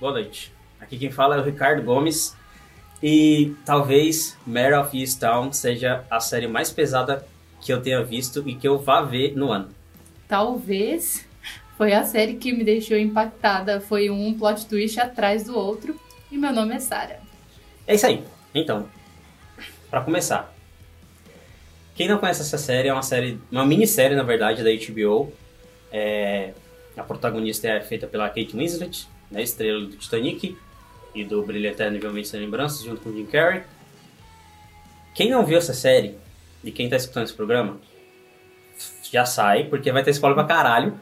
Boa noite. Aqui quem fala é o Ricardo Gomes e talvez Mare of Easttown seja a série mais pesada que eu tenha visto e que eu vá ver no ano. Talvez foi a série que me deixou impactada. Foi um plot twist atrás do outro. E meu nome é Sara. É isso aí. Então, para começar, quem não conhece essa série é uma série, uma minissérie na verdade da HBO. É, a protagonista é feita pela Kate Winslet, né, estrela do Titanic e do Brilho Eterno e Sem Lembranças, junto com Jim Carrey. Quem não viu essa série e quem tá escutando esse programa, já sai, porque vai ter spoiler pra caralho.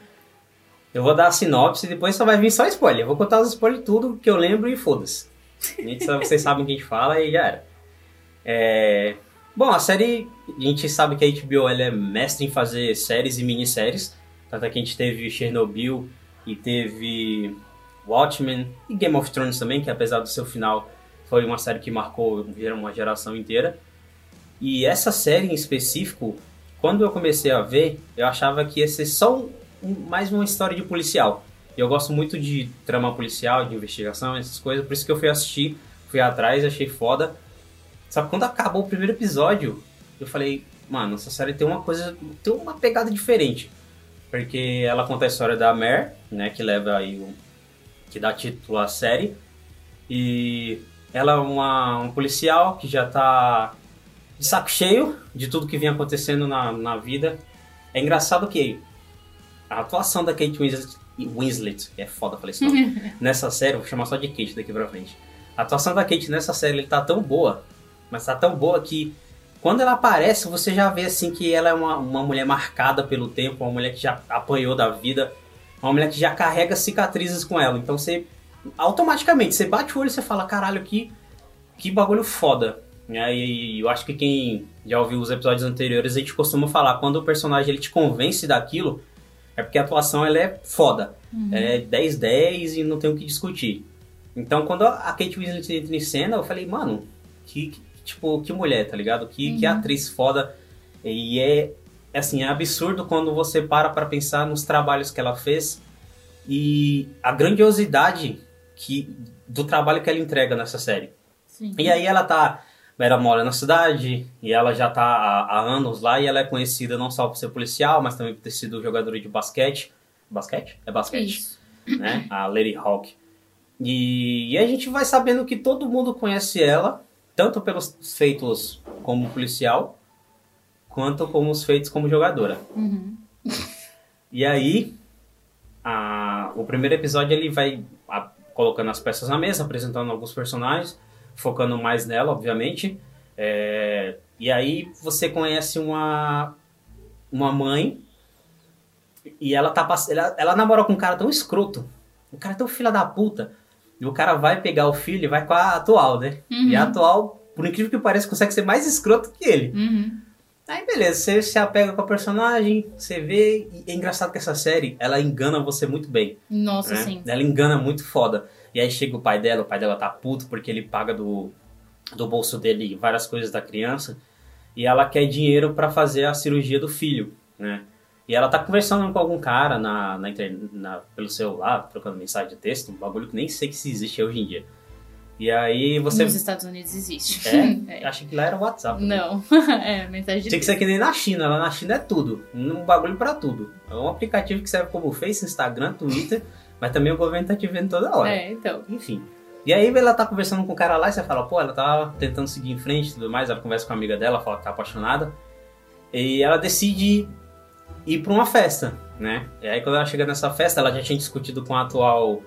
Eu vou dar a sinopse e depois só vai vir só spoiler. Eu vou contar os spoilers tudo que eu lembro e foda-se. Vocês sabem o que a gente fala e já era. É... Bom, a série, a gente sabe que a HBO ela é mestre em fazer séries e minisséries. Tanto é que a gente teve Chernobyl e teve Watchmen e Game of Thrones também, que apesar do seu final foi uma série que marcou uma geração inteira. E essa série em específico, quando eu comecei a ver, eu achava que ia ser só um, mais uma história de policial. E eu gosto muito de trama policial, de investigação, essas coisas, por isso que eu fui assistir, fui atrás, achei foda. Só que quando acabou o primeiro episódio, eu falei, mano, essa série tem uma coisa, tem uma pegada diferente. Porque ela conta a história da Mare, né, que leva aí que dá título à série. E ela é uma, um policial que já tá de saco cheio de tudo que vinha acontecendo na, na vida. É engraçado que a atuação da Kate Winslet, Winslet que é foda falar isso nome, nessa série, vou chamar só de Kate daqui pra frente. A atuação da Kate nessa série ele tá tão boa, mas tá tão boa que quando ela aparece, você já vê assim que ela é uma, uma mulher marcada pelo tempo, uma mulher que já apanhou da vida, uma mulher que já carrega cicatrizes com ela. Então você automaticamente você bate o olho e você fala, caralho, que, que bagulho foda. E eu acho que quem já ouviu os episódios anteriores, a gente costuma falar, quando o personagem ele te convence daquilo, é porque a atuação ela é foda. Uhum. É 10-10 e não tem o que discutir. Então, quando a Kate Winslet entra em cena, eu falei, mano, que, que tipo, que mulher, tá ligado? Que, uhum. que atriz foda. E é, assim, é absurdo quando você para pra pensar nos trabalhos que ela fez e a grandiosidade que, do trabalho que ela entrega nessa série. Sim. E aí ela tá ela mora na cidade e ela já está há, há, anos lá e ela é conhecida não só por ser policial, mas também por ter sido jogadora de basquete. Basquete? É basquete. Isso. Né? A Lady Hawk. E, e a gente vai sabendo que todo mundo conhece ela, tanto pelos feitos como policial, quanto como os feitos como jogadora. Uhum. E aí, a, o primeiro episódio ele vai a, colocando as peças na mesa, apresentando alguns personagens focando mais nela, obviamente. É, e aí você conhece uma, uma mãe e ela tá ela, ela namora com um cara tão escroto, o cara tão filha da puta, e o cara vai pegar o filho e vai com a atual, né? Uhum. E a atual, por incrível que pareça, consegue ser mais escroto que ele. Uhum. Aí beleza, você se apega com a personagem, você vê, e é engraçado que essa série, ela engana você muito bem. Nossa, né? sim. Ela engana muito foda. E aí chega o pai dela, o pai dela tá puto porque ele paga do, do bolso dele várias coisas da criança. E ela quer dinheiro para fazer a cirurgia do filho, né? E ela tá conversando com algum cara na, na, na, pelo celular, trocando mensagem de texto, um bagulho que nem sei que se existe hoje em dia. E aí você. Nos Estados Unidos existe. É? é. Acho que lá era WhatsApp. Né? Não, é, mensagem de Tinha que ser que nem na China. Lá na China é tudo. Um bagulho para tudo. É um aplicativo que serve como Face, Instagram, Twitter. Mas também o governo tá te vendo toda hora. É, então. Enfim. E aí ela tá conversando com o cara lá e você fala, pô, ela tá tentando seguir em frente e tudo mais. Ela conversa com a amiga dela, fala que tá apaixonada. E ela decide ir pra uma festa, né? E aí quando ela chega nessa festa, ela já tinha discutido com a atual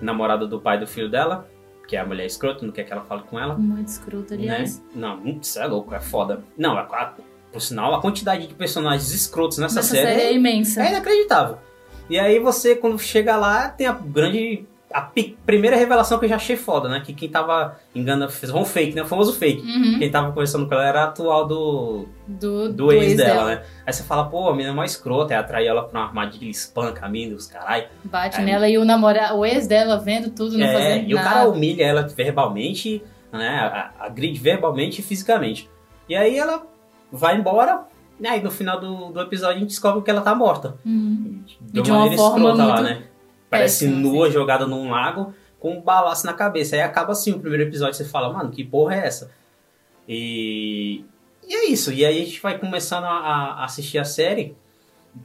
namorada do pai do filho dela, que é a mulher escrota, não quer que ela fale com ela. Muito escrota, aliás. Né? Não, isso é louco, é foda. Não, a, a, por sinal, a quantidade de personagens escrotos nessa, nessa série, série é, é imensa. É inacreditável. E aí você, quando chega lá, tem a grande. A primeira revelação que eu já achei foda, né? Que quem tava enganando, fez um fake, né? O famoso fake. Uhum. Quem tava conversando com ela era a atual do. Do, do, do ex, ex dela, dela, né? Aí você fala, pô, a menina é mó escrota, aí atrai ela pra uma armadilha, espanca a mina, os carai. Bate aí, nela e o namorado, o ex dela vendo tudo, não é, fazendo e nada. E o cara humilha ela verbalmente, né? Agride verbalmente e fisicamente. E aí ela vai embora, e aí no final do, do episódio a gente descobre que ela tá morta. Uhum. De, de uma forma muito... lá, né? Parece Péssimo, nua, jogada num lago, com um balaço na cabeça. Aí acaba assim o primeiro episódio, você fala, mano, que porra é essa? E, e é isso. E aí a gente vai começando a, a assistir a série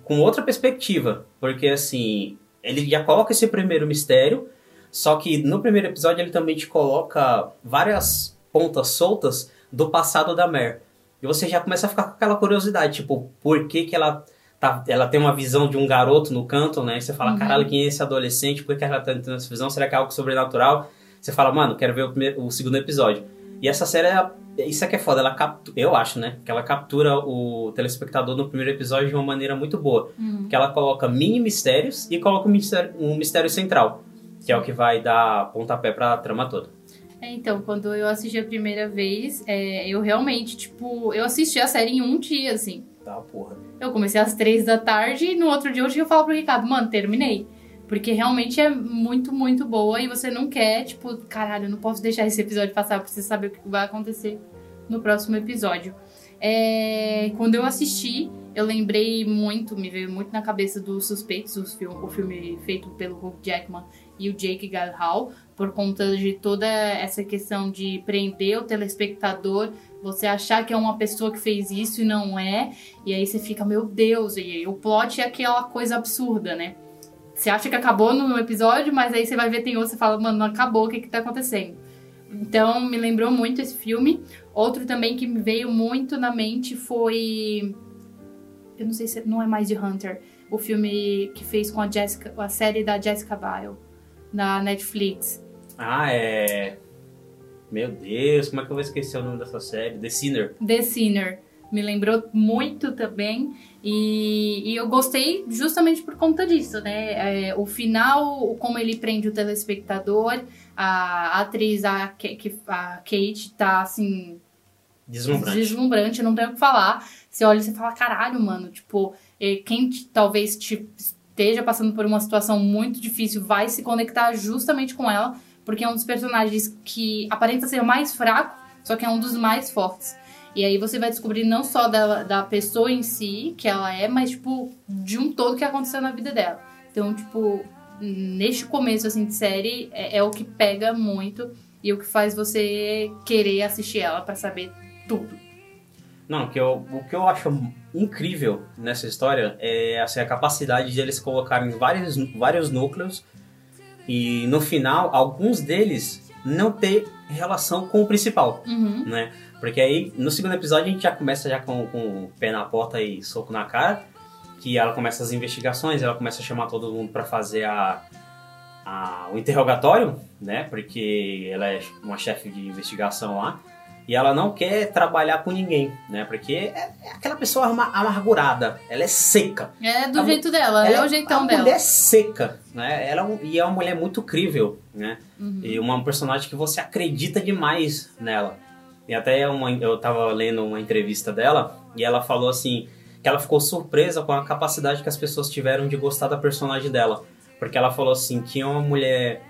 com outra perspectiva. Porque assim, ele já coloca esse primeiro mistério, só que no primeiro episódio ele também te coloca várias pontas soltas do passado da Mer. E você já começa a ficar com aquela curiosidade, tipo, por que, que ela tá, ela tem uma visão de um garoto no canto, né? E você fala, Uhum. caralho, quem é esse adolescente? Por que, ela tá tendo essa visão? Será que é algo sobrenatural? Você fala, mano, quero ver o, primeiro- o segundo episódio. E essa série, ela- isso é que é foda, ela captura, eu acho, né? Que ela captura o telespectador no primeiro episódio de uma maneira muito boa. Uhum. Que ela coloca mini mistérios e coloca um mistério, um mistério central. Que é o que vai dar pontapé pra trama toda. É, então, quando eu assisti a primeira vez, é, eu realmente, tipo, eu assisti a série em um dia, assim. Tá, porra. Eu comecei às três da tarde e no outro dia eu falar pro Ricardo, mano, terminei. Porque realmente é muito, muito boa e você não quer, tipo, caralho, eu não posso deixar esse episódio passar, eu preciso saber o que vai acontecer no próximo episódio. É, quando eu assisti, eu lembrei muito, me veio muito na cabeça dos Suspeitos, os fil- o filme feito pelo Hugh Jackman e o Jake Gyllenhaal, por conta de toda essa questão de prender o telespectador, você achar que é uma pessoa que fez isso e não é, e aí você fica, meu Deus, e o plot é aquela coisa absurda, né? Você acha que acabou no episódio, mas aí você vai ver, tem outro, você fala, mano, não acabou, o que que tá acontecendo? Então, me lembrou muito esse filme. Outro também que me veio muito na mente foi... Eu não sei se não é mais de Hunter. O filme que fez com a Jessica, a série da Jessica Biel, na Netflix. Ah, é. Meu Deus, como é que eu vou esquecer o nome dessa série? The Sinner. The Sinner. Me lembrou muito também. E, e eu gostei justamente por conta disso, né? É, o final, como ele prende o telespectador, a atriz, a, Ka- que- a Kate, tá assim, Deslumbrante. deslumbrante, não tem o que falar. Você olha e você fala, caralho, mano, tipo, eh, quem talvez te esteja passando por uma situação muito difícil vai se conectar justamente com ela, porque é um dos personagens que aparenta ser o mais fraco, só que é um dos mais fortes. E aí você vai descobrir não só dela, da pessoa em si, que ela é, mas, tipo, de um todo que aconteceu na vida dela. Então, tipo, neste começo, assim, de série, é, é o que pega muito e o que faz você querer assistir ela pra saber tudo. Não, que, eu, o que eu acho incrível nessa história é assim, a capacidade de eles colocarem vários, vários núcleos e no final, alguns deles não ter relação com o principal, Uhum. né? Porque aí, no segundo episódio, a gente já começa já com, com o pé na porta e soco na cara, que ela começa as investigações, ela começa a chamar todo mundo para fazer a, a- o interrogatório, né? Porque ela é uma chefe de investigação lá. E ela não quer trabalhar com ninguém, né? Porque é, é aquela pessoa ama- amargurada, ela é seca. É do A mu- jeito dela, é o jeitão uma dela. mulher seca, né? Ela é um- e é uma mulher muito crível, né? Uhum. E uma personagem que você acredita demais nela. E até uma, eu tava lendo uma entrevista dela e ela falou assim que ela ficou surpresa com a capacidade que as pessoas tiveram de gostar da personagem dela. Porque ela falou assim que é uma mulher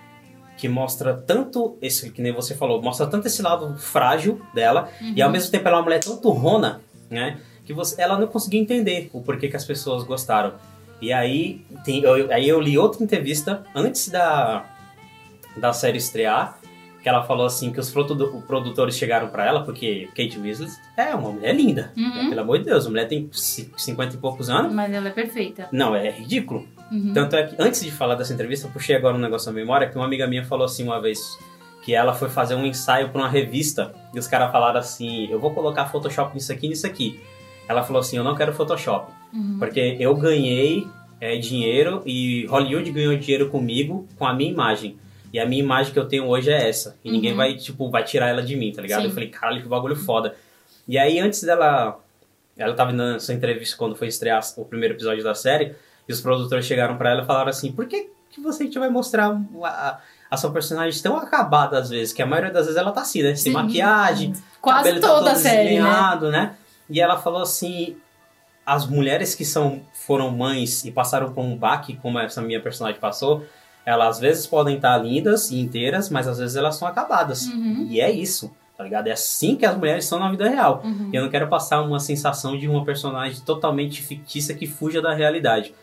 que mostra tanto esse que nem você falou, mostra tanto esse lado frágil dela e ao mesmo tempo ela é uma mulher tão turrona, né? Que você, ela não conseguia entender o porquê que as pessoas gostaram. E aí, tem, eu, aí eu li outra entrevista antes da, da série estrear, que ela falou assim que os produ- produtores chegaram pra ela, porque Kate Winslet é uma mulher linda. Uhum. né? Pelo amor de Deus, a mulher tem ci- 50 e poucos anos. Mas ela é perfeita. Não, é ridículo. Uhum. Tanto é que, antes de falar dessa entrevista, eu puxei agora um negócio na memória, que uma amiga minha falou assim uma vez, que ela foi fazer um ensaio pra uma revista, e os caras falaram assim, eu vou colocar Photoshop nisso aqui e nisso aqui. Ela falou assim, eu não quero Photoshop, Uhum. porque eu ganhei é, dinheiro e Hollywood ganhou dinheiro comigo com a minha imagem. E a minha imagem que eu tenho hoje é essa. E ninguém Uhum. vai, tipo, vai tirar ela de mim, tá ligado? Sim. Eu falei, caralho, que bagulho foda. E aí, antes dela... Ela tava dando essa entrevista quando foi estrear o primeiro episódio da série. E os produtores chegaram pra ela e falaram assim, por que, que você vai mostrar a, a sua personagem tão acabada às vezes? Que a maioria das vezes ela tá assim, né? Sem Sim. maquiagem, Quase tá toda a todo série, né? né? E ela falou assim, as mulheres que são foram mães e passaram por um baque, como essa minha personagem passou, elas às vezes podem estar lindas e inteiras, mas às vezes elas são acabadas. Uhum. E é isso, tá ligado? É assim que as mulheres são na vida real. Uhum. E eu não quero passar uma sensação de uma personagem totalmente fictícia que fuja da realidade.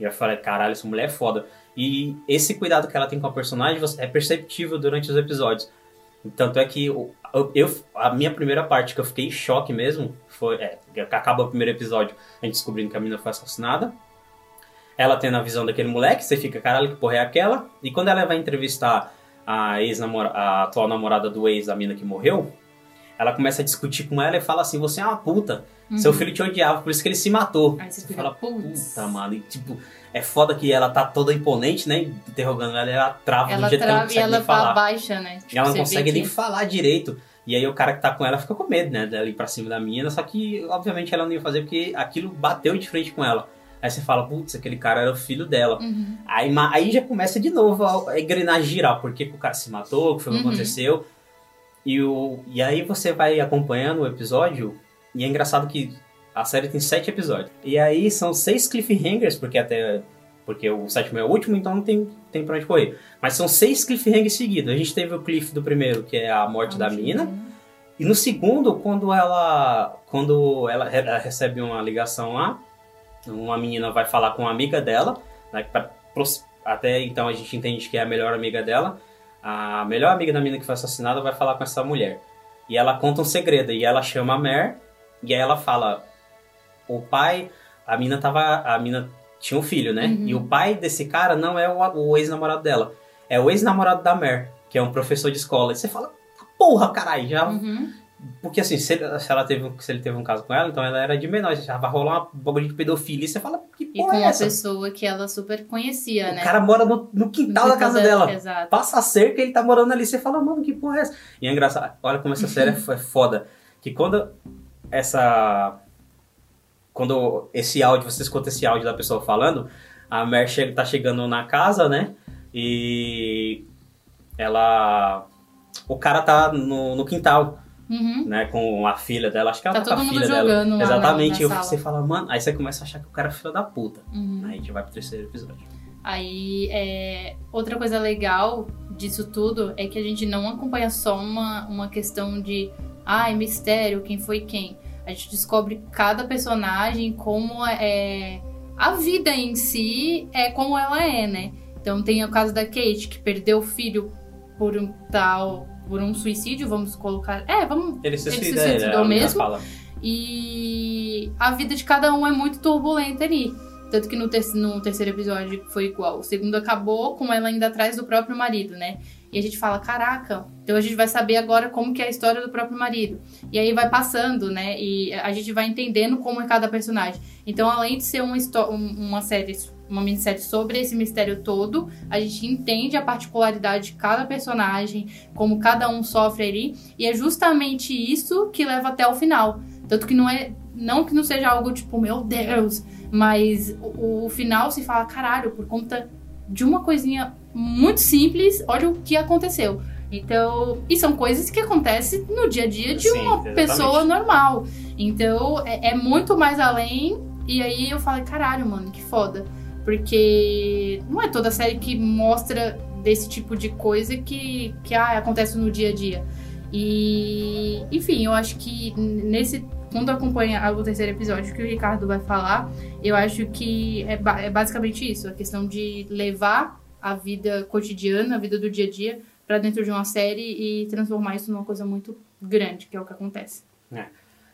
Eu falei, caralho, essa mulher é foda. E esse cuidado que ela tem com a personagem é perceptível durante os episódios. Tanto é que eu, eu, a minha primeira parte que eu fiquei em choque mesmo foi. É, acaba o primeiro episódio a gente descobrindo que a menina foi assassinada. Ela tendo a visão daquele moleque, você fica, caralho, que porra é aquela? E quando ela vai entrevistar a ex a atual namorada do ex, a mina que morreu, ela começa a discutir com ela e fala assim: Você é uma puta. Uhum. Seu filho te odiava, por isso que ele se matou. Aí você, você fala, putz. puta, mano. E, tipo, é foda que ela tá toda imponente, né? Interrogando ela, ela trava Ela do jeito trava que e ela não ela consegue nem falar. abaixa, né? E ela não consegue nem que- falar direito. E aí o cara que tá com ela fica com medo, né? Dela ir pra cima da menina, só que obviamente ela não ia fazer porque aquilo bateu de frente com ela. Aí você fala, putz, aquele cara era o filho dela. Uhum. Aí, aí já começa de novo a, a engrenagem girar. Por que, que o cara se matou? O que foi que Uhum. aconteceu? E, o, e aí você vai acompanhando o episódio. E é engraçado que a série tem sete episódios. E aí são seis cliffhangers, porque até. Porque o sétimo é o último, então não tem, tem pra onde correr. Mas são seis cliffhangers seguidos. A gente teve o cliff do primeiro, que é a morte da menina. E no segundo, quando ela quando ela, ela recebe uma ligação lá, uma menina vai falar com uma amiga dela, né, pra- até então a gente entende que é a melhor amiga dela. A melhor amiga da menina que foi assassinada vai falar com essa mulher. E ela conta um segredo, e ela chama a Mer, e aí ela fala: o pai, a mina tava, a mina tinha um filho, né? Uhum. E o pai desse cara não é o, o ex-namorado dela, é o ex-namorado da Mer, que é um professor de escola. E você fala: porra, caralho, já Uhum. Porque assim, se, ele- se ela teve, um- se ele teve um caso com ela, então ela era de menor, já vai rolar uma bagulho de pedofilia e você fala, que E porra com é uma essa? pessoa que ela super conhecia, O né? cara mora no, no quintal da casa dela. Exato. Passa a cerca e ele tá morando ali. Você fala, mano, que porra é essa? E é engraçado, olha como essa série é é foda. Que quando essa. Quando esse áudio, você escuta esse áudio da pessoa falando, a Mer chega, tá chegando na casa, né? E ela. O cara tá no, no quintal, Uhum. né? Com a filha dela. Acho que ela Tá tá, com a filha dela. lá Exatamente. na e você fala, mano. Aí você começa a achar que o cara é filho da puta. Uhum. Aí a gente vai pro terceiro episódio. Aí, é, outra coisa legal disso tudo é que a gente não acompanha só uma, uma questão de, ai, mistério, quem foi quem. A gente descobre cada personagem como é a vida em si é como ela é, né? Então tem o caso da Kate que perdeu o filho por um tal, por um suicídio, vamos colocar. É, vamos Ele se Ele se ele, suicidou menina mesmo? E a vida de cada um é muito turbulenta ali. Tanto que no, ter- no terceiro episódio foi igual. O segundo acabou com ela ainda atrás do próprio marido, né? E a gente fala, caraca, então a gente vai saber agora como que é a história do próprio marido. E aí vai passando, né? E a gente vai entendendo como é cada personagem. Então, além de ser uma, um- uma série, uma minissérie sobre esse mistério todo, a gente entende a particularidade de cada personagem, como cada um sofre ali. E é justamente isso que leva até o final. Tanto que não é. Não que não seja algo tipo, meu Deus, mas o, o final se fala, caralho, por conta de uma coisinha muito simples, olha o que aconteceu. Então, e são coisas que acontecem no dia a dia de Sim, uma exatamente. pessoa normal. Então, é, é muito mais além. E aí eu falei, caralho, mano, que foda. Porque não é toda série que mostra desse tipo de coisa que, que ah, acontece no dia a dia. E, enfim, eu acho que nesse. Quando acompanha o terceiro episódio que o Ricardo vai falar, eu acho que é, ba- é basicamente isso: a questão de levar a vida cotidiana, a vida do dia a dia, pra dentro de uma série e transformar isso numa coisa muito grande, que é o que acontece.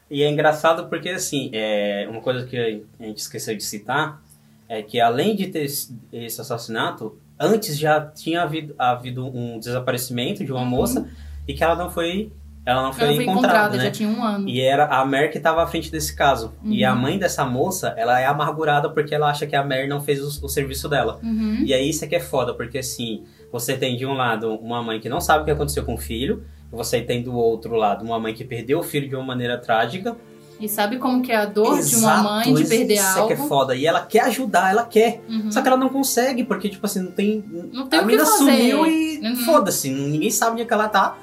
E é engraçado porque, assim, é, uma coisa que a gente esqueceu de citar é que, além de ter esse assassinato, antes já tinha havido, havido um desaparecimento de uma Uhum. moça e que ela não foi, ela não foi, Ela foi encontrada, encontrada, né? já tinha um ano. E era a Mer que estava à frente desse caso. E Uhum. a mãe dessa moça, ela é amargurada porque ela acha que a Mer não fez o, o serviço dela. Uhum. E aí isso é que é foda, porque assim, você tem de um lado uma mãe que não sabe o que aconteceu com o filho, e você tem do outro lado uma mãe que perdeu o filho de uma maneira trágica. E sabe como que é a dor de uma Exato, mãe de isso- perder isso algo? é que é foda. E ela quer ajudar, ela quer. Uhum. Só que ela não consegue, porque, tipo assim, não tem. Não tem a menina sumiu e Uhum. foda-se, ninguém sabe onde é que ela tá.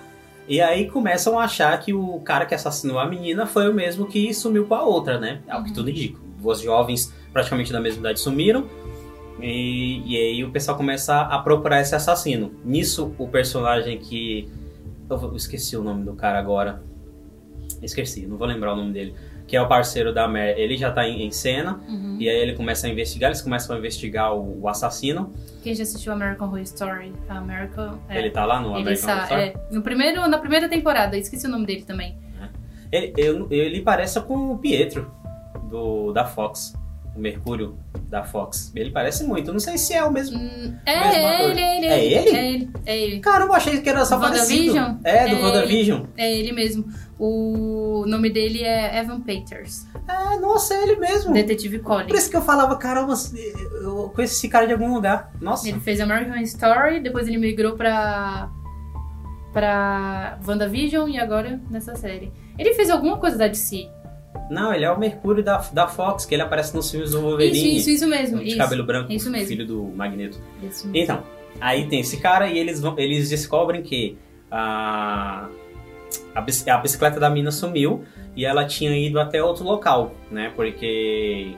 E aí começam a achar que o cara que assassinou a menina foi o mesmo que sumiu com a outra, né? É o que Uhum. tudo indica. Duas jovens praticamente da mesma idade sumiram. E, e aí o pessoal começa a procurar esse assassino. Nisso, o personagem que. Eu esqueci o nome do cara agora. Esqueci, não vou lembrar o nome dele. que é o parceiro da Mer, ele já tá em, em cena. Uhum. E aí ele começa a investigar, eles começam a investigar o, o assassino. Quem já assistiu American Horror Story? American. É. Ele tá lá no Ele American Horror sa- Story. é, no primeiro, na primeira temporada, esqueci o nome dele também. Ele, eu- ele parece com o Pietro, do, da Fox. O Mercúrio da Fox. Ele parece muito. Eu não sei se é o mesmo. Hum, Mesmo É, ator. ele, é ele, É ele? É ele, é ele. Caramba, achei que era só Do parecido. É, do É WandaVision. É ele mesmo. O nome dele é Evan Peters, É, nossa, é ele mesmo. Detetive Colin. Por isso que eu falava, caramba, eu conheço esse cara de algum lugar. Nossa. Ele fez American Story, depois ele migrou pra. pra WandaVision e agora nessa série. Ele fez alguma coisa da DC. Não, ele é o Mercúrio da, da Fox, que ele aparece nos filmes do Wolverine. Isso, isso, isso mesmo. De isso. cabelo branco, Isso mesmo. filho do Magneto. Isso mesmo. Então, aí tem esse cara e eles, vão, eles descobrem que a, a, bici- a bicicleta da mina sumiu e ela tinha ido até outro local, né? Porque.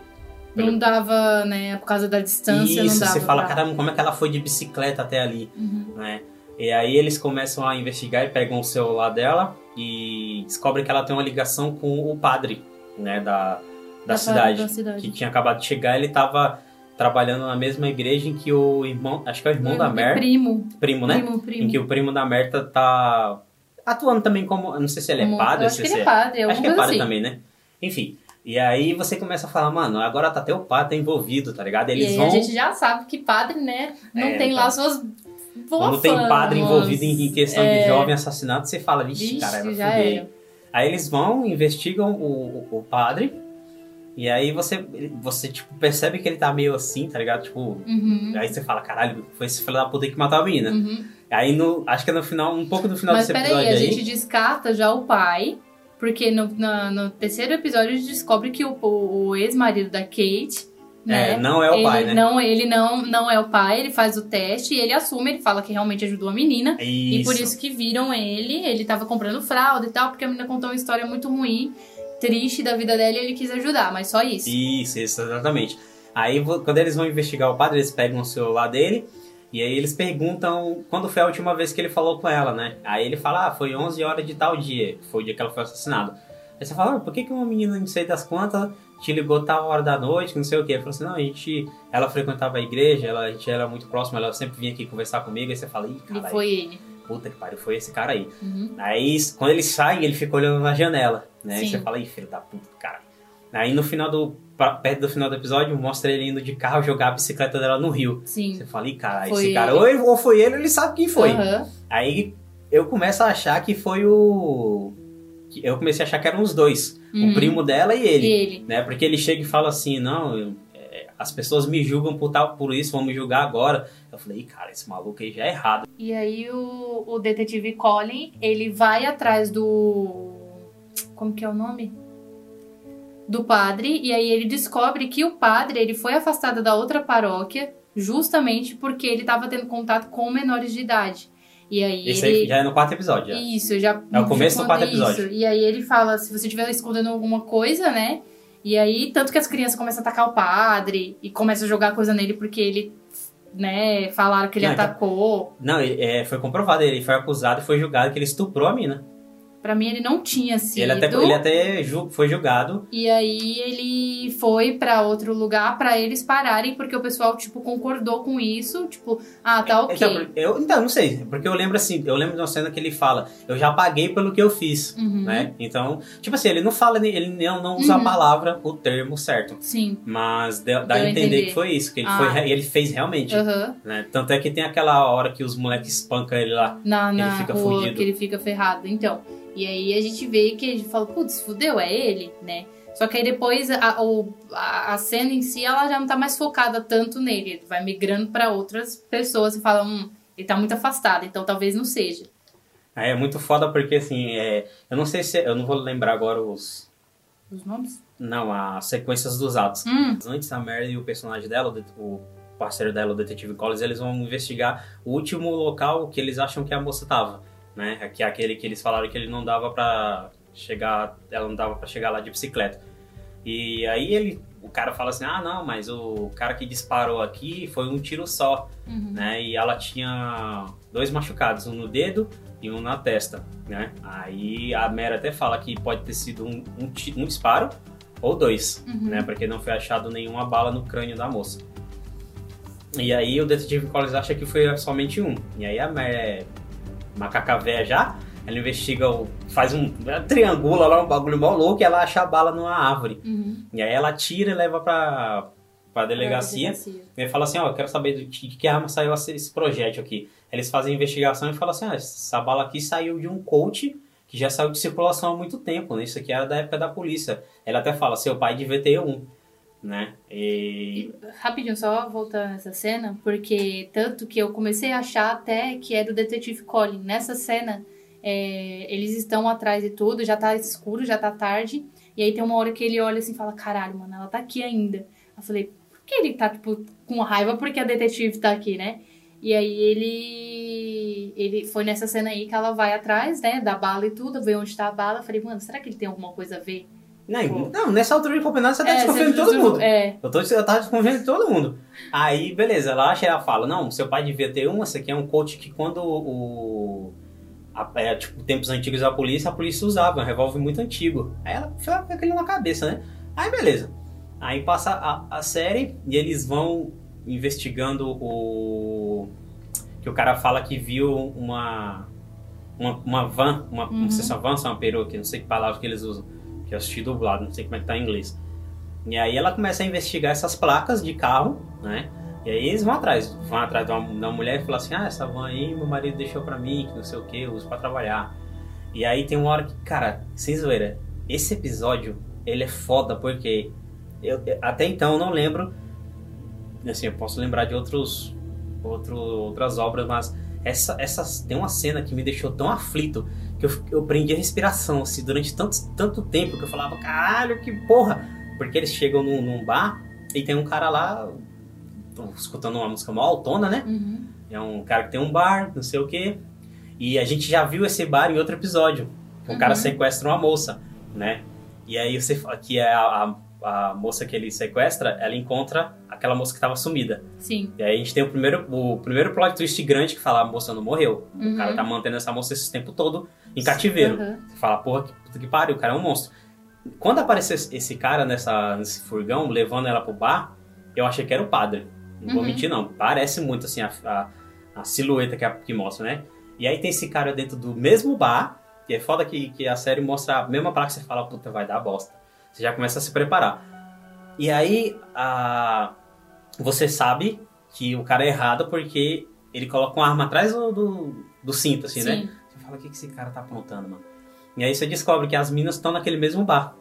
Não dava, né? Por causa da distância, Isso, não dava. você fala, pra- caramba, como é que ela foi de bicicleta até ali, Uhum. né? E aí eles começam a investigar e pegam o celular dela e descobrem que ela tem uma ligação com o padre, né? Da, da, Da cidade, da cidade. que tinha acabado de chegar. Ele tava trabalhando na mesma igreja em que o irmão, acho que é o irmão da Mer, Primo. primo, né? Primo, primo. Em que o primo da Merta tá atuando também como. Não sei se ele é Como- padre, Eu acho se que ele é padre, Acho que é padre assim. também, né? Enfim. E aí você começa a falar, mano, agora tá até o padre tá envolvido, tá ligado? E Eles aí vão. a gente já sabe que padre, né, não É, tem lá então. suas boas Quando tem padre envolvido em questão de É. jovem assassinato, você fala, vixe, Vixe, cara, vai era. Aí eles vão, investigam o, o, o padre, e aí você, você, tipo, percebe que ele tá meio assim, tá ligado? Tipo, Uhum. aí você fala, caralho, foi esse filho da puta que matou a menina. Uhum. Aí no, acho que é no final, um pouco no final Mas desse episódio peraí, a aí. gente descarta já o pai, porque no, na- no terceiro episódio a gente descobre que o, o- ex-marido da Kate, né? É, não é o ele pai, né? Não, ele não, não é o pai, ele faz o teste e ele assume, ele fala que realmente ajudou a menina. E por isso que viram ele, ele tava comprando fralda e tal, porque a menina contou uma história muito ruim, triste da vida dela e ele quis ajudar, mas só isso. Isso, isso, exatamente. Aí quando eles vão investigar o padre, eles pegam o celular dele e aí eles perguntam quando foi a última vez que ele falou com ela, né? Aí ele fala, ah, foi 11 horas de tal dia, foi o dia que ela foi assassinada. Aí você fala, ah, por que, que uma menina não sei das quantas te ligou tal hora da noite, não sei o quê? Ele falou assim, não, a gente, ela frequentava a igreja, ela, a gente era muito próxima, ela sempre vinha aqui conversar comigo, aí você fala, ih, E caralho, foi ele. puta que pariu, foi esse cara aí. Uhum. Aí, quando ele sai, ele fica olhando na janela, né? Sim. você fala, ih, filho da puta, cara. Aí no final do. Pra- perto do final do episódio, mostra ele indo de carro jogar a bicicleta dela no rio. Sim. Você fala, ih, cara, Foi esse cara, ele. ou, ou foi ele, ou ele sabe quem foi. Aham. Aí eu começo a achar que foi o. Eu comecei a achar que eram os dois. Uhum. O primo dela e ele. E ele. Né? Porque ele chega e fala assim, não, eu- é, as pessoas me julgam por tal, por isso, vão me julgar agora. Eu falei, cara, esse maluco aí já é errado. E aí o, o detetive Colin, ele vai atrás do. Como que é o nome? Do padre, e aí ele descobre que o padre ele foi afastado da outra paróquia justamente porque ele estava tendo contato com menores de idade. E aí Esse ele. aí já é no quarto episódio. Já. Isso, já. É o começo do quarto conta episódio. isso. E aí ele fala: se você estiver escondendo alguma coisa, né? E aí, tanto que as crianças começam a atacar o padre e começam a jogar coisa nele porque ele, né, falaram que ele Não, então- atacou. Não, ele- é, foi comprovado, ele foi acusado e foi julgado que ele estuprou a mina. Pra mim, ele não tinha sido. Ele até, ele até ju- foi julgado. E aí ele foi pra outro lugar pra eles pararem, porque o pessoal, tipo, concordou com isso. Tipo, ah, tá ok. Então, eu, então, não sei, porque eu lembro assim, eu lembro de uma cena que ele fala, eu já paguei pelo que eu fiz, Uhum. né? Então, tipo assim, ele não fala, ele não, não usa Uhum. a palavra, o termo certo. Sim. Mas dá, a entender, entender. que foi isso, que ele, Ah. foi, ele fez realmente. Aham. Né? Tanto é que tem aquela hora que os moleques espancam ele lá. Na, Ele na fica rua fudido. que ele fica ferrado. Então. E aí a gente vê que a gente fala, putz, fudeu, é ele, né? Só que aí depois a, a, a cena em si, ela já não tá mais focada tanto nele. Ele vai migrando pra outras pessoas e fala, hum, ele tá muito afastado, então talvez não seja. Aí É muito foda porque assim, é, eu não sei se, eu não vou lembrar agora os, Os nomes? não, as sequências dos atos. Hum, Antes a Mary e o personagem dela, o parceiro dela, o detetive Collins, eles vão investigar o último local que eles acham que a moça tava, né? Que é aquele que eles falaram que ele não dava pra chegar, ela não dava pra chegar lá de bicicleta. E aí ele o cara fala assim, ah, não, mas o cara que disparou aqui foi um tiro só, Uhum. né? E ela tinha dois machucados, um no dedo e um na testa, né? Aí a Mera até fala que pode ter sido um, um, um disparo ou dois, Uhum. né? Porque não foi achado nenhuma bala no crânio da moça. E aí o detetive Collins acha que foi somente um. E aí a Mera macaca véia já, ela investiga, o, faz um triangula lá, um bagulho mó louco e ela acha a bala numa árvore. Uhum. E aí ela tira e leva pra, pra delegacia. Delegacia. E fala assim, ó, eu quero saber de que, de que arma saiu esse projétil aqui. Eles fazem a investigação e falam assim, ah, essa bala aqui saiu de um coach que já saiu de circulação há muito tempo, né? Isso aqui era da época da polícia. Ela até fala, seu pai devia ter um, né? E... Rapidinho, só voltando nessa cena, porque tanto que eu comecei a achar até que é do detetive Colin. Nessa cena, é, eles estão atrás de tudo, já tá escuro, já tá tarde. E aí tem uma hora que ele olha assim e fala: caralho, mano, ela tá aqui ainda. Eu falei: por que ele tá, tipo, com raiva porque a detetive tá aqui, né? E aí ele. Ele foi nessa cena aí que ela vai atrás, né, da bala e tudo, vê onde tá a bala. Eu falei, mano, será que ele tem alguma coisa a ver? Não, não, nessa altura de campeonato você tá É, desconfiando de você- todo mundo. É. Eu, tô, eu tava desconfiando de todo mundo. Aí, beleza, ela acha e ela fala, não, seu pai devia ter um, esse aqui é um coach que quando o... a- é, tipo, tempos antigos da polícia, a polícia usava, um revólver muito antigo. Aí ela fica aquilo na cabeça, né? Aí, beleza. Aí passa a, a série e eles vão investigando o... Que o cara fala que viu uma... Uma, uma van, uma, Uhum. não sei se é uma van, se é uma peruca, não sei que palavra que eles usam. Eu assisti dublado, não sei como é que tá em inglês. E aí ela começa a investigar essas placas de carro, né? E aí eles vão atrás, vão atrás de uma mulher e falam assim, ah, essa van aí meu marido deixou pra mim, que não sei o que, eu uso pra trabalhar. E aí tem uma hora que, cara, sem zoeira, esse episódio, ele é foda porque eu, até então eu não lembro, assim, eu posso lembrar de outros, outro, outras obras, mas essa, essa, tem uma cena que me deixou tão aflito que eu, eu prendi a respiração, assim, durante tanto, tanto tempo que eu falava, caralho, que porra! Porque eles chegam num, num bar e tem um cara lá escutando uma música mó autona, né? Uhum. É um cara que tem um bar, não sei o quê. E a gente já viu esse bar em outro episódio. O cara Uhum. sequestra uma moça, né? E aí você que é a, a, a moça que ele sequestra, ela encontra aquela moça que estava sumida. Sim. E aí a gente tem o primeiro, o primeiro plot twist grande que fala a moça não morreu. Uhum. O cara tá mantendo essa moça esse tempo todo em cativeiro. Uhum. Você fala, porra, que puta que pariu, o cara é um monstro. Quando apareceu esse- cara nessa, nesse furgão, levando ela pro bar, eu achei que era o padre. Não vou Uhum. mentir, não. Parece muito, assim, a, a, a silhueta que, a- que mostra, né? E aí tem esse cara dentro do mesmo bar, e é foda que, que a série mostra a mesma placa que você fala, puta, vai dar bosta. Você já começa a se preparar. E aí, a, você sabe que o cara é errado porque ele coloca uma arma atrás do, do, do cinto, assim, né? Sim. Você fala, o que que esse cara tá aprontando, mano? E aí você descobre que as minas estão naquele mesmo bar.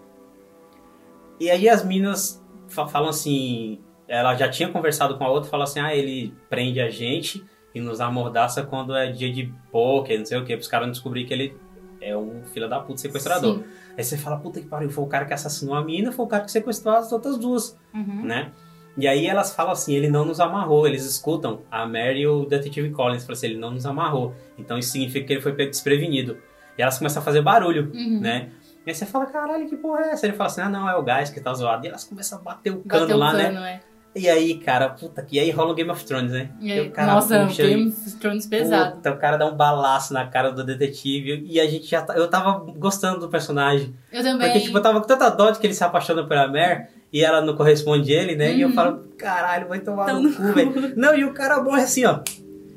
E aí as minas fa- falam assim, ela já tinha conversado com a outra, fala assim, ah, ele prende a gente e nos amordaça quando é dia de poker, não sei o quê, pros caras não descobrir que ele é um filho da puta sequestrador. Sim. Aí você fala, puta que pariu, foi o cara que assassinou a mina, foi o cara que sequestrou as outras duas Uhum. né? E aí elas falam assim, ele não nos amarrou, eles escutam a Mary e o detetive Collins, falam assim, ele não nos amarrou. Então isso significa que ele foi pego desprevenido. E elas começam a fazer barulho, Uhum. né? E aí você fala, caralho, que porra é essa? Ele fala assim, ah não, é o gás que tá zoado. E elas começam a bater o cano o lá, né? cano, é. E aí, cara, puta, e aí rola o Game of Thrones, né? E aí, o cara nossa, puxa Game of Thrones pesado. Puta, o cara dá um balaço na cara do detetive e a gente já tá, eu tava gostando do personagem. Eu também. Porque, tipo, eu tava com tanta dó de que ele se apaixona pela Mare e ela não corresponde a ele, né? E eu Uhum. falo, caralho, vai tomar no cu, velho. Não, e o cara morre assim, ó.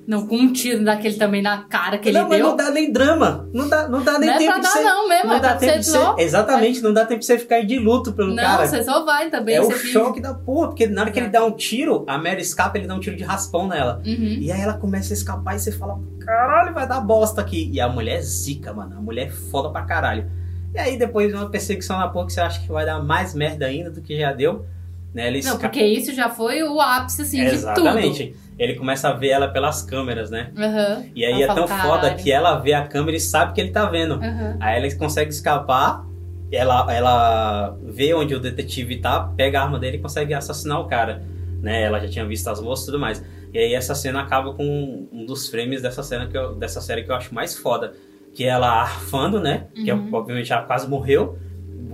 Não, com um tiro daquele também na cara que não, ele mas deu. não dá nem drama. Não dá, não dá nem Não é tempo pra de dar, você. não mesmo. não é dá tempo de você. Exatamente, não dá tempo de você ficar de luto pelo Não, cara. você só vai também. É o finge. choque da porra, porque na hora que ele É. dá um tiro, a Mary escapa, ele dá um tiro de raspão nela. Uhum. E aí ela começa a escapar e você fala, caralho, vai dar bosta aqui. E a mulher é zica, mano. A mulher é foda pra caralho. E aí depois de uma perseguição na que você acha que vai dar mais merda ainda do que já deu. Né? Ele Não, porque isso já foi o ápice, assim, de tudo. Exatamente. Ele começa a ver ela pelas câmeras, né? Aham. E aí é tão foda que ela vê a câmera e sabe que ele tá vendo. Aham. Aí ela consegue escapar, ela, ela vê onde o detetive tá, pega a arma dele e consegue assassinar o cara. Né? Ela já tinha visto as moças e tudo mais. E aí essa cena acaba com um dos frames dessa cena que eu- dessa série que eu acho mais foda. Que é ela arfando, né? Que é, Uhum. obviamente ela quase morreu.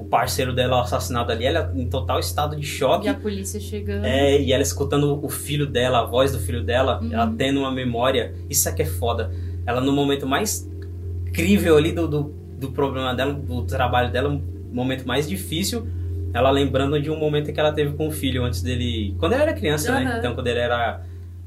parceiro dela assassinado ali, ela em total estado de choque. E a polícia chegando. É, e ela escutando o filho dela, a voz do filho dela, Uhum. ela tendo uma memória. Isso aqui é foda. Ela no momento mais incrível ali do, do, do problema dela, do trabalho dela, um momento mais difícil, ela lembrando de um momento que ela teve com o filho antes dele. Quando ele era criança, né? Aham. Então quando ele era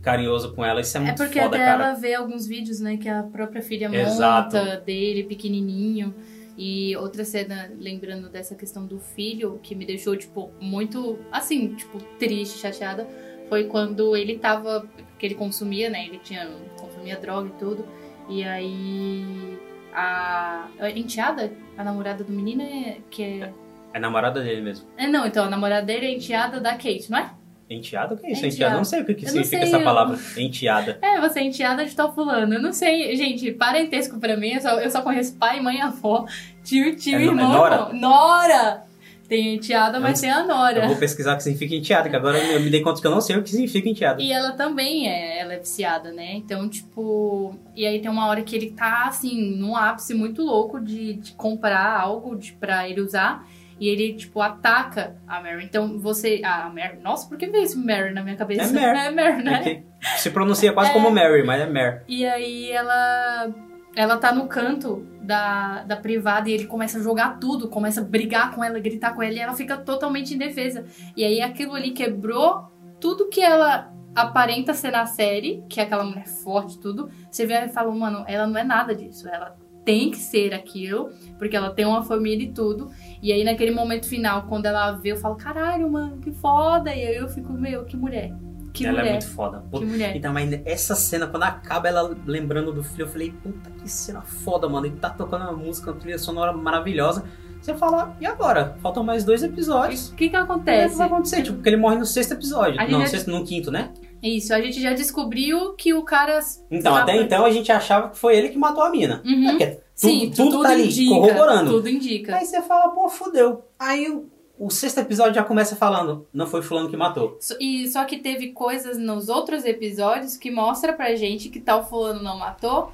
carinhoso com ela, isso é É muito porque foda, até cara. ela vê alguns vídeos, né, que a própria filha monta Exato. dele, pequenininho. E outra cena, lembrando dessa questão do filho, que me deixou, tipo, muito, assim, tipo, triste, chateada, foi quando ele tava, que ele consumia, né, ele tinha, consumia droga e tudo. E aí, a, a enteada, a namorada do menino, é, que é... É namorada dele mesmo. É, não, então, a namorada dele é enteada da Kate, não é? Enteada? O que é isso? Enteada. Enteada? Não sei o que, que Eu significa sei, essa eu- palavra. Enteada. É, você é enteada de tal fulano. Eu não sei, gente, parentesco pra mim, eu só, eu só conheço pai, mãe, avó, tio, tio, É, irmão. é Nora? Nora! Tem enteada, mas Eu tem a Eu Nora. vou pesquisar o que significa enteada, que agora eu me dei conta que eu não sei o que significa enteada. E ela também é, ela é viciada, né? Então, tipo. E aí tem uma hora que ele tá, assim, num ápice muito louco de, de comprar algo de, pra ele usar. E ele, tipo, ataca a Mary. Então você. A Mary. Nossa, por que veio esse Mary na minha cabeça? É Mary. É Mary, né? É se pronuncia quase É. como Mary, mas é Mary. E aí ela ela tá no canto da, da privada e ele começa a jogar tudo, começa a brigar com ela, gritar com ela e ela fica totalmente indefesa. E aí aquilo ali quebrou tudo que ela aparenta ser na série, que é aquela mulher forte e tudo. Você vê ela e fala, mano, ela não é nada disso. Ela tem que ser aquilo, porque ela tem uma família e tudo. E aí naquele momento final, quando ela vê, eu falo, caralho, mano, que foda. E aí eu fico, meu, que mulher. Que ela mulher. é muito foda. Que Puta, mulher. Então, mas essa cena, quando acaba ela lembrando do filho, eu falei, puta que cena foda, mano. Ele tá tocando uma música, uma trilha sonora maravilhosa. Você fala, e agora? Faltam mais dois episódios. O que que O que acontece? vai acontecer? Tipo, porque ele morre no sexto episódio. Não, já- sexto, no quinto, né? Isso, a gente já descobriu que o cara. Então, até então a gente achava que foi ele que matou a mina. Uhum. É porque tudo, Sim, tudo, tá ali, corroborando. Tudo indica. Aí você fala, pô, fudeu. Aí o, o sexto episódio já começa falando, não foi fulano que matou. E só que teve coisas nos outros episódios que mostra pra gente que tal fulano não matou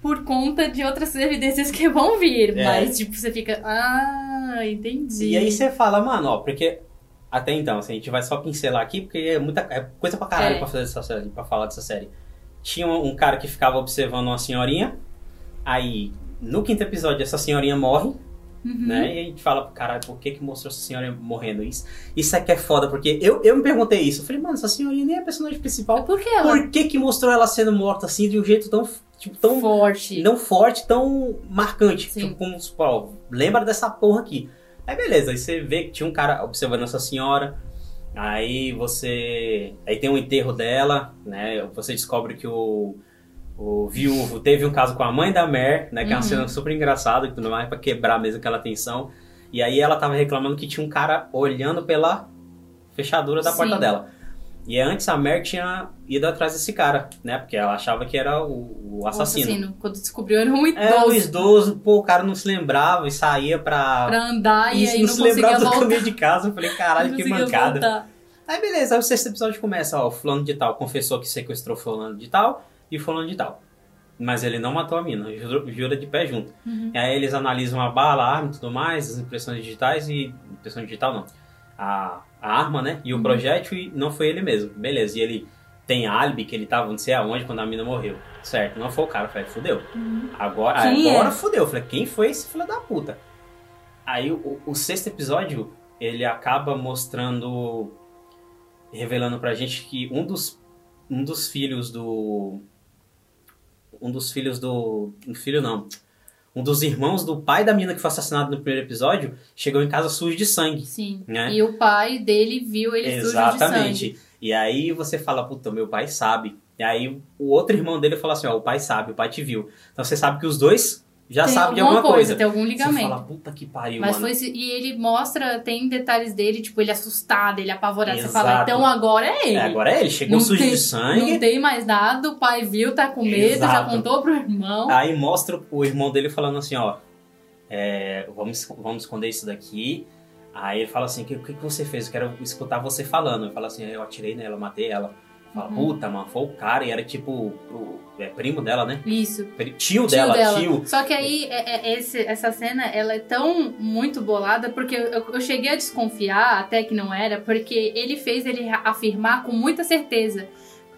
por conta de outras evidências que vão vir. É. Mas, tipo, você fica. Ah, entendi. E aí você fala, mano, ó, porque até então, assim, a gente vai só pincelar aqui, porque é muita é coisa pra caralho É. pra fazer essa série, pra falar dessa série. Tinha um, cara que ficava observando uma senhorinha, aí no quinto episódio essa senhorinha morre, Uhum. né? E a gente fala, caralho, por que que mostrou essa senhorinha morrendo? Isso, isso aqui é foda, porque eu, eu me perguntei isso. Eu falei, mano, essa senhorinha nem é a personagem principal. Por que ela Por que que mostrou ela sendo morta assim, de um jeito tão, tipo, tão forte? não forte, tão marcante. Sim. Tipo, como, ó, lembra dessa porra aqui. Aí beleza, aí você vê que tinha um cara observando essa senhora. Aí você. Aí tem um enterro dela, né? Você descobre que o, o viúvo teve um caso com a mãe da Mer, né? Que é uma Uhum. cena super engraçada, que tudo mais pra quebrar mesmo aquela tensão. E aí ela tava reclamando que tinha um cara olhando pela fechadura da porta Sim. dela. E antes a Mer tinha ido atrás desse cara, né? Porque ela achava que era o, o O assassino. Quando descobriu, era um É, idoso. idoso, pô, o cara não se lembrava e saía pra. Pra andar e Isso, aí não não, se lembrava do voltar. caminho de casa. Eu falei, caralho, que mancada. voltar. Aí beleza, aí o sexto episódio começa, ó, o fulano de tal confessou que sequestrou fulano de tal e fulano de tal. Mas ele não matou a mina, jura, jura de pé junto. Uhum. E aí eles analisam a bala, a arma e tudo mais, as impressões digitais e. Impressão digital não. A, a arma, né? E o Uhum. projétil e não foi ele mesmo. Beleza, e ele tem álibi que ele tava não sei aonde quando a mina morreu. Certo, não foi o cara. Eu falei, fudeu. Uhum. Agora, Quem agora é? fudeu. Eu falei, quem foi esse filho da puta? Aí o, o sexto episódio, ele acaba mostrando, revelando pra gente que um dos, um dos filhos do... Um dos filhos do... Um filho não. Um dos irmãos do pai da menina que foi assassinado no primeiro episódio chegou em casa sujo de sangue. Sim. Né? E o pai dele viu ele sujo de sangue. Exatamente. E aí você fala, puta, meu pai sabe. E aí o outro irmão dele fala assim, ó, o pai sabe, o pai te viu. Então você sabe que os dois já tem sabem de alguma alguma coisa. Tem algum Você ligamento. fala, puta que pariu, Mas mano. foi e ele mostra, tem detalhes dele, tipo, ele assustado, ele apavorado. Você fala, Exato. então agora é ele. É, agora é ele, chegou Não sujo tem- de sangue. Não tem mais nada, o pai viu, tá com medo, já Exato. contou pro irmão. Aí mostra o irmão dele falando assim, ó, é, vamos, vamos esconder isso daqui. Aí ele fala assim, o que, que você fez? Eu quero escutar você falando. Ele fala assim, eu atirei nela, eu matei ela. Fala, Uhum. puta, mano, foi o cara e era tipo o, é, primo dela, né? Isso. Pri- Tio, Tio dela, dela. tio. Só que aí, é- é- esse- essa cena, ela é tão muito bolada, porque eu, eu cheguei a desconfiar, até que não era, porque ele fez ele afirmar com muita certeza.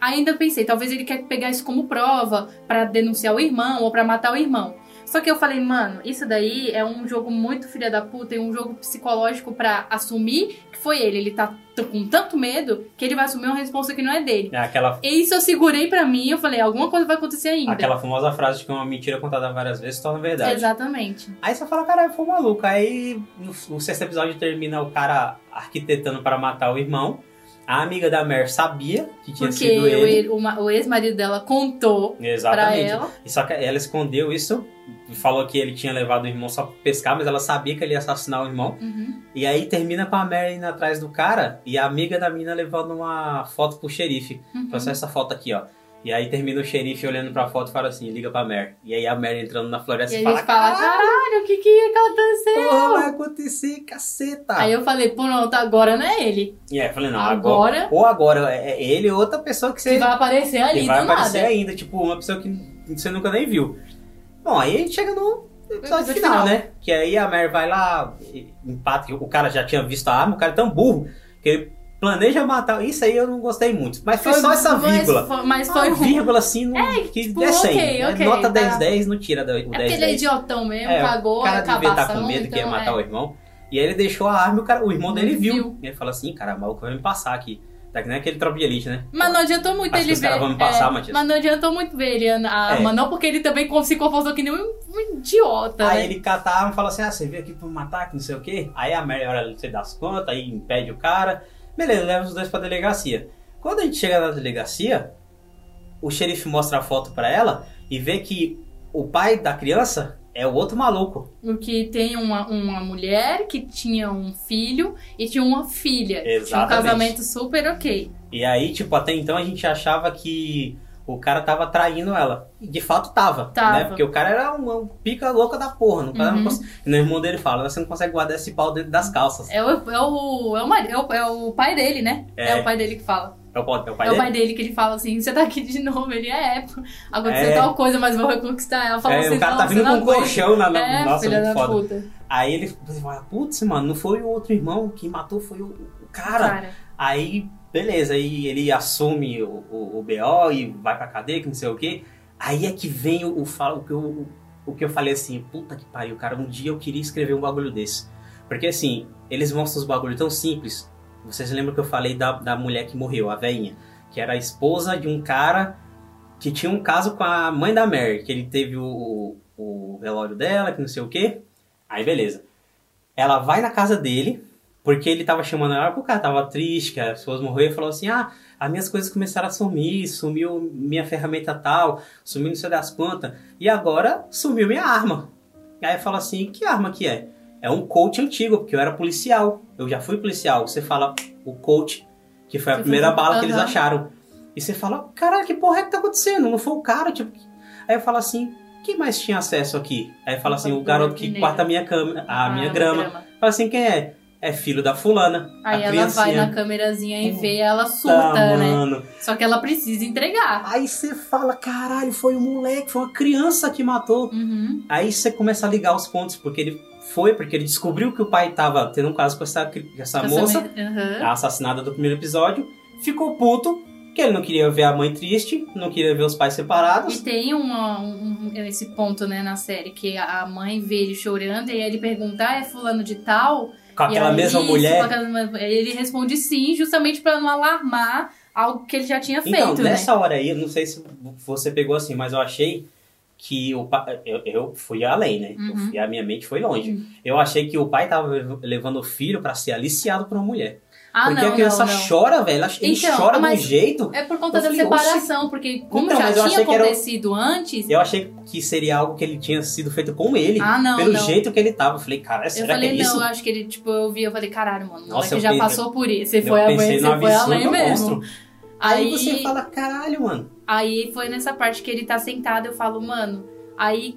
Ainda pensei, talvez ele quer pegar isso como prova pra denunciar o irmão ou pra matar o irmão. Só que eu falei, mano, isso daí é um jogo muito filha da puta e um jogo psicológico pra assumir que foi ele. Ele tá com tanto medo que ele vai assumir uma resposta que não é dele. É aquela, E isso eu segurei pra mim, eu falei, alguma coisa vai acontecer ainda. aquela famosa frase de que uma mentira contada várias vezes torna verdade. Exatamente. Aí você fala, caralho, foi maluco. Aí no, no sexto episódio termina o cara arquitetando para matar o irmão. A amiga da Mer sabia que tinha Porque sido ele. ele- o ma- o ex-marido dela contou pra Exatamente. ela. E só que ela escondeu isso, falou que ele tinha levado o irmão só pra pescar, mas ela sabia que ele ia assassinar o irmão. Uhum. E aí termina com a Mary indo atrás do cara e a amiga da mina levando uma foto pro xerife. Uhum. Assim, essa foto aqui, ó. E aí termina o xerife olhando pra foto e fala assim, liga pra Mary. E aí a Mary entrando na E floresta e, a fala, fala, caralho, o que que aconteceu? porra, vai acontecer, caceta. Aí eu falei, pronto, agora não é ele. E aí eu falei, não, Agora- agora... Ou agora é é ele ou outra pessoa que você... Que vai aparecer ali que vai aparecer nada. ainda, tipo, uma pessoa que você nunca nem viu. Bom, aí a gente chega no episódio final, final. né? Que aí a Mary vai lá, e empata, o cara já tinha visto a arma, o cara é tão burro que ele planeja matar. Isso aí eu não gostei muito. Mas foi, só essa mas vírgula. foi- Mas foi Uma um... vírgula assim, não, que tipo, descende. ok, É ok, Nota tá. 10-10, não tira o É porque ele é 10-10. idiotão mesmo, É, cagou, o cara é devia estar cabação, com medo que ia então, matar é. o irmão. E aí ele deixou a arma e o, cara, o irmão dele Ele viu. viu. E ele fala assim, cara, maluco vai me passar aqui. Tá que nem aquele tropa de elite, né? Mas não adiantou muito Acho ele ver. vão me passar, é, Matias. mas não adiantou muito ver ele a arma, não, porque ele também se comportou que nem um, um idiota. Aí né? ele cata a arma e fala assim: Ah, você veio aqui pra me matar, que não sei o quê. Aí a Mary olha você dá as contas, aí impede o cara. Beleza, leva os dois pra delegacia. Quando a gente chega na delegacia, o xerife mostra a foto pra ela e vê que o pai da criança é o outro maluco. O que tem uma, uma mulher que tinha um filho e tinha uma filha. Tinha um Exatamente. casamento super ok. E aí, tipo, até então a gente achava que o cara tava traindo ela. E de fato tava, Tava. né? Porque o cara era um, um pica louca da porra. Não, Uhum. não cons- e no irmão dele fala, você não consegue guardar esse pau dentro das calças. É o, é o, é o, é o, é o pai dele, né? É. É. o pai dele que fala. É o, pai- é o pai é o dele? pai dele que ele fala assim: você tá aqui de novo. Ele é, aconteceu É. tal coisa, mas vou reconquistar. Ela fala É, assim: o cara não, tá vindo com um colchão na, na É, nossa, filha da foda. puta. Aí ele fala, putz, mano, não foi o outro irmão que matou, foi o, o cara. Cara, Aí, beleza, aí ele assume o, o, o BO e vai pra cadeia, que não sei o quê. Aí é que vem o, o, o, o que eu falei assim, puta que pariu, cara, um dia eu queria escrever um bagulho desse. Porque assim, eles mostram os bagulhos tão simples. Vocês lembram que eu falei da, da mulher que morreu, a velhinha? Que era a esposa de um cara que tinha um caso com a mãe da Mary, que ele teve o, o, o dela, que não sei o quê. Aí beleza. Ela vai na casa dele, porque ele tava chamando ela porque o cara tava triste, que as pessoas morreram e falou assim: Ah, as minhas coisas começaram a sumir, sumiu minha ferramenta tal, sumiu não sei das quantas, e agora sumiu minha arma. Aí fala assim: Que arma que é? É um coach antigo, porque eu era policial. Eu já fui policial. Você fala o coach, que foi a Que primeira foi- bala que eles acharam. E você fala: Caralho, que porra é que tá acontecendo? Não foi o cara, tipo. Aí eu falo assim: Quem mais tinha acesso aqui? Aí fala assim: O garoto que corta a minha câmera, a Ah, minha grama. Fala assim: Quem é? É filho da fulana. Aí ela vai na câmerazinha e vê ela Tá, surta, né? mano. Só que ela precisa entregar. Aí você fala, caralho, foi um moleque, foi uma criança que matou. Uhum. Aí você começa a ligar os pontos, porque ele foi, porque ele descobriu que o pai tava tendo um caso com essa, com essa moça, Uhum. a assassinada do primeiro episódio, ficou puto, que ele não queria ver a mãe triste, não queria ver os pais E separados. tem uma- um, um- esse ponto, né, na série, que a mãe vê ele chorando e aí ele pergunta, ah, é fulano de tal? Com aquela aí, mesma isso, mulher. aquela- ele responde sim, justamente pra não alarmar algo que ele já tinha Então, feito, né? nessa hora aí, eu não sei se você pegou assim, mas eu achei que o pai. Eu, eu fui além, né? Uhum. fui- a minha mente foi longe. Eu achei que o pai tava levando o filho pra ser aliciado por uma mulher. Ah, Porque não, a criança não, não. chora, velho. ela- Ele Então, chora de um jeito. É por conta Eu da falei, separação, porque como Então, já eu tinha que era- acontecido antes... Eu achei que seria algo que ele tinha sido feito com ele. Ah, não, pelo jeito que ele tava. Eu falei, cara, Eu será falei, que é não, isso? eu acho que ele, tipo, eu vi, eu falei, caralho, mano, o Nossa, eu já pe- passou por isso. Você Eu foi, pensei além, você foi além mesmo. monstro. Aí, Aí, você fala, caralho, mano. aí foi nessa parte que ele tá sentado, eu falo, mano, aí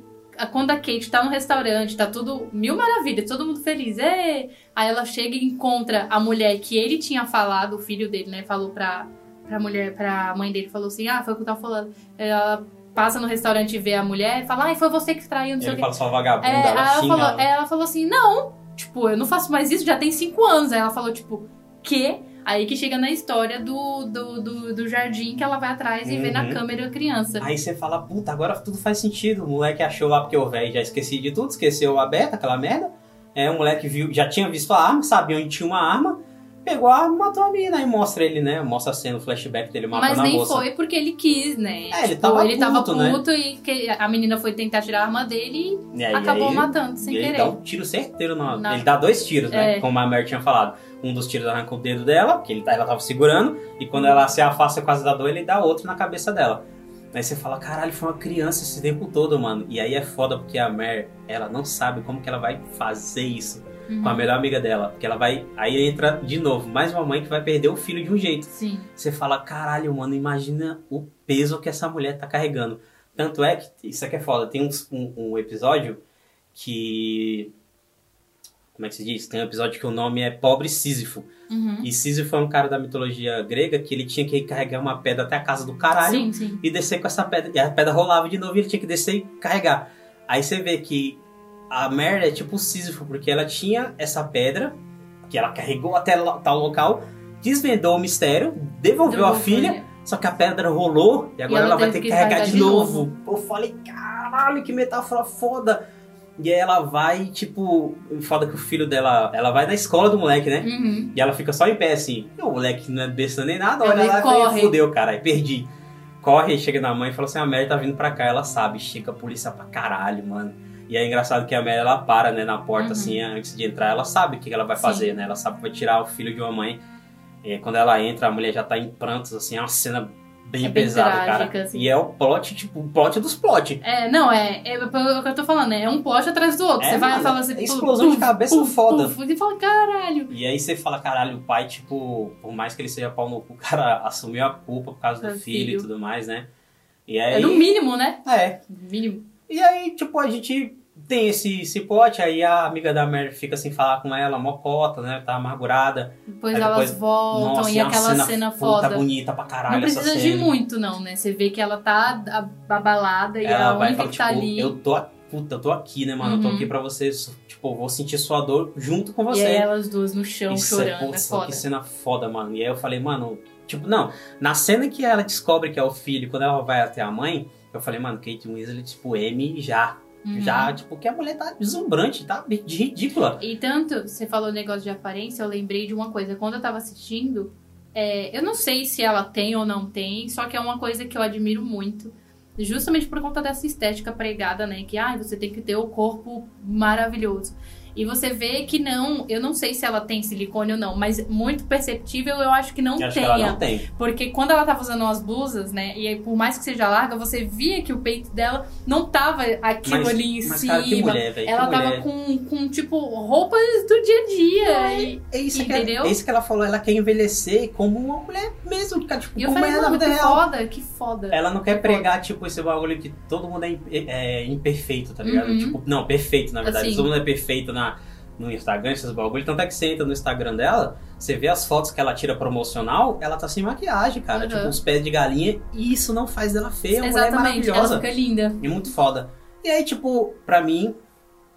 quando a Kate tá no restaurante, tá tudo mil maravilhas, todo mundo feliz. Ê! Aí ela chega e encontra a mulher que ele tinha falado, o filho dele, né, falou pra, pra mulher, pra mãe dele, falou assim: ah, foi o que eu tava falando. Ela passa no restaurante e vê a mulher e fala, ai, foi você que traiu, não sei Ele o quê. fala só vagabunda, É, ela ela falou, ela. ela falou assim, não, tipo, eu não faço mais isso, já tem cinco anos. Aí ela falou, tipo, que? Aí que chega na história do, do, do, do jardim que ela vai atrás e vê na Uhum. câmera a criança. Aí você fala, puta, agora tudo faz sentido. O moleque achou lá, porque o velho já esqueci de tudo, esqueceu a beta, aquela merda. É, o moleque viu, já tinha visto a arma, sabia onde tinha uma arma, pegou a arma e matou a mina. Aí mostra ele, né? Mostra a cena, o flashback dele matando Mas a nem moça. foi porque ele quis, né? É, ele Tipo, tava ele tava puto, né? puto e que a menina foi tentar tirar a arma dele E e aí, acabou aí, matando sem ele querer. dá um tiro certeiro na... Na- Ele dá dois tiros, né? É. Como a Mary tinha falado. Um dos tiros arranca o dedo dela, que ele, tá- ela tava segurando, e quando ela se afasta quase da dor, ele dá outro na cabeça dela. Aí você fala, caralho, foi uma criança esse tempo todo, mano. E aí é foda porque a Mary, ela não sabe como que ela vai fazer isso Uhum. com a melhor amiga dela. Porque ela vai. Aí entra de novo, mais uma mãe que vai perder o filho de um jeito. Sim. Você fala, caralho, mano, imagina o peso que essa mulher tá carregando. Tanto é que, isso aqui é foda, tem um, um episódio que. Como é que se diz? Tem um episódio que o nome é Pobre Sísifo. Uhum. E Sísifo é um cara da mitologia grega que ele tinha que carregar uma pedra até a casa do caralho Sim, sim. e descer com essa pedra. E a pedra rolava de novo e ele tinha que descer e carregar. Aí você vê que a Mary é tipo Sísifo, porque ela tinha essa pedra, que ela carregou até tal local, desvendou o mistério, devolveu a filha, ele. só que a pedra rolou e agora ela ela, vai ter que carregar carregar de, de novo. Eu falei, caralho, que metáfora foda. E aí ela vai, tipo, foda que o filho dela, ela vai na escola do moleque, né? Uhum. E ela fica só em pé assim. E o moleque não é besta nem nada, Ela olha lá e corre. fala, fudeu, cara, aí perdi. Corre, chega na mãe e fala assim: a Mary tá vindo pra cá. Ela sabe, chega a polícia pra caralho, mano. E é engraçado que a Mary ela para, né, na porta, Uhum. assim, antes de entrar. Ela sabe o que ela vai Sim. fazer, né? Ela sabe que vai tirar o filho de uma mãe. E aí, quando ela entra, a mulher já tá em prantos, assim, é uma cena bem É bem pesada, trágica, cara. assim. E é o plot, tipo, o plot dos plot. É, não, é, é, é o que eu tô falando? É um plot atrás do outro. É, você vai e fala assim, é puf, explosão de puf, cabeça puf, foda. puf, e fala, caralho. E aí você fala, caralho, o pai, tipo, por mais que ele seja pau no cu, o cara assumiu a culpa por causa do Do filho, filho. e tudo mais, né? E aí. É no mínimo, né? É. No mínimo. E aí, tipo, a gente tem esse, esse plot, aí a amiga da Mary fica sem falar com ela, mocota, né? Tá amargurada. Depois Aí elas depois- voltam Nossa, e é aquela cena, puta foda. bonita pra caralho Não precisa de cena. muito, não, né? Você vê que ela tá abalada e Ela a vai e única fala, que tipo, tá ali. eu tô, puta, eu tô aqui, né, mano? Eu tô Uhum. aqui pra você, tipo, vou sentir sua dor junto com E você. aí elas duas no chão Isso chorando, é, putz, foda. Que cena foda, mano. E aí eu falei, mano, tipo, não. Na cena que ela descobre que é o filho, quando ela vai até a mãe, eu falei, mano, Kate Winslet, tipo, M já. Uhum. Já, tipo, que a mulher tá deslumbrante, tá de ridícula. E tanto, você falou negócio de aparência, eu lembrei de uma coisa. Quando eu tava assistindo, é, eu não sei se ela tem ou não tem, só que é uma coisa que eu admiro muito. Justamente por conta dessa estética pregada, né? Que, ah, você tem que ter o corpo maravilhoso. E você vê que não, eu não sei se ela tem silicone ou não, mas muito perceptível eu acho que não Eu acho que tenha. ela não tem. Porque quando ela tava usando as blusas, né? E aí, por mais que seja larga, você via que o peito dela não tava aquilo Mas, ali em mas cima. cara, que mulher, velho. ela que tava mulher. com, com, tipo, roupas do dia a dia. E, É isso, que, Entendeu? é isso que ela falou, ela quer envelhecer como uma mulher mesmo, cara, tipo, e eu como falei, é na vida que real. foda, que foda. Ela não quer Que pregar, tipo, esse bagulho que todo mundo é, é imperfeito, tá ligado? Uhum. Tipo, não, perfeito, na verdade. Assim. Todo mundo é perfeito na, no Instagram, esses bagulhos. Tanto é que você entra no Instagram dela, você vê as fotos que ela tira promocional, ela tá sem maquiagem, cara. Uhum. Tipo, uns pés de galinha. E isso não faz dela feia, é uma mulher Exatamente, ela maravilhosa. fica linda. E muito foda. E aí, tipo, pra mim,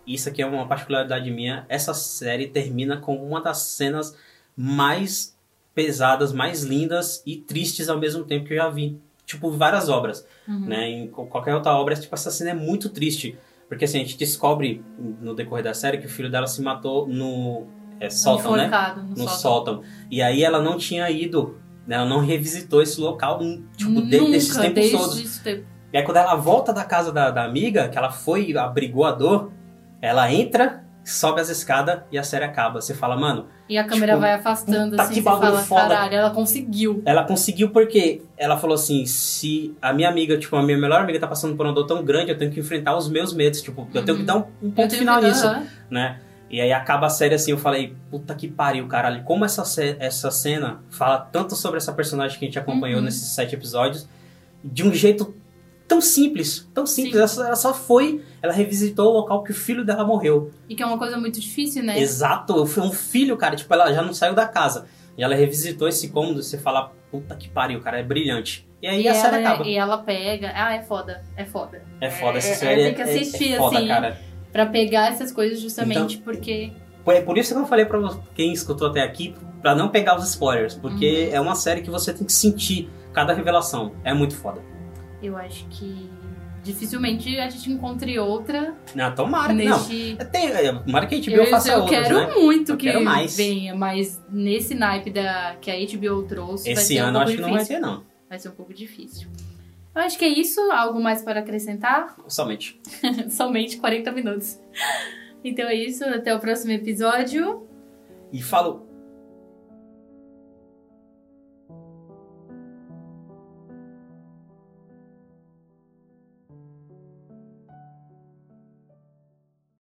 isso aqui é uma particularidade minha, essa série termina com uma das cenas mais pesadas, mais lindas e tristes ao mesmo tempo que eu já vi. Tipo, várias obras, Uhum. né? Em qualquer outra obra, tipo, essa cena é muito triste. Porque assim, a gente descobre no decorrer da série que o filho dela se matou no é, sótão, né? No, No sótão. sótão. E aí ela não tinha ido, né? Ela não revisitou esse local, tipo, de- Nunca, desses tempos desde todos. esse tempo. E aí quando ela volta da casa da, da amiga, que ela foi e abrigou a dor, ela entra, sobe as escadas e a série acaba. Você fala, mano, E a câmera Tipo, vai afastando, puta, assim, que você fala, foda. caralho, ela conseguiu. ela conseguiu porque ela falou assim, se a minha amiga, tipo, a minha melhor amiga tá passando por uma dor tão grande, eu tenho que enfrentar os meus medos, tipo, eu tenho que Uhum. dar um, um ponto final nisso, Aham. né? E aí acaba a série assim, eu falei, puta que pariu, caralho, como essa, essa cena fala tanto sobre essa personagem que a gente acompanhou Uhum. nesses sete episódios, de um jeito tão simples, tão simples, Sim. ela, só- ela só foi, ela revisitou o local que o filho dela morreu. E que é uma coisa muito difícil, né? Exato, foi um filho, cara, tipo, ela já não saiu da casa. E ela revisitou esse cômodo, você fala, puta que pariu, cara, é brilhante. E aí E a série ela, acaba. e ela pega. Ah, é foda. É foda. É foda essa é- série. tem que é- é- assistir, é foda, assim. cara. Pra pegar essas coisas justamente Então- porque. É por isso que eu falei pra quem escutou até aqui, pra não pegar os spoilers, porque Uhum. é uma série que você tem que sentir cada revelação. É muito foda. Eu acho que dificilmente a gente encontre outra Não, tomara neste. não. Tem, é, tomara que a HBO Eu, faça eu outras, quero né? muito Eu que quero mais. venha, mas nesse naipe da, que a HBO trouxe, Esse ser um ano pouco acho que não vai difícil. ter, não. Vai ser um pouco difícil. Eu acho que é isso. Algo mais para acrescentar? Somente. Somente 40 minutos. Então é isso. Até o próximo episódio. E falo.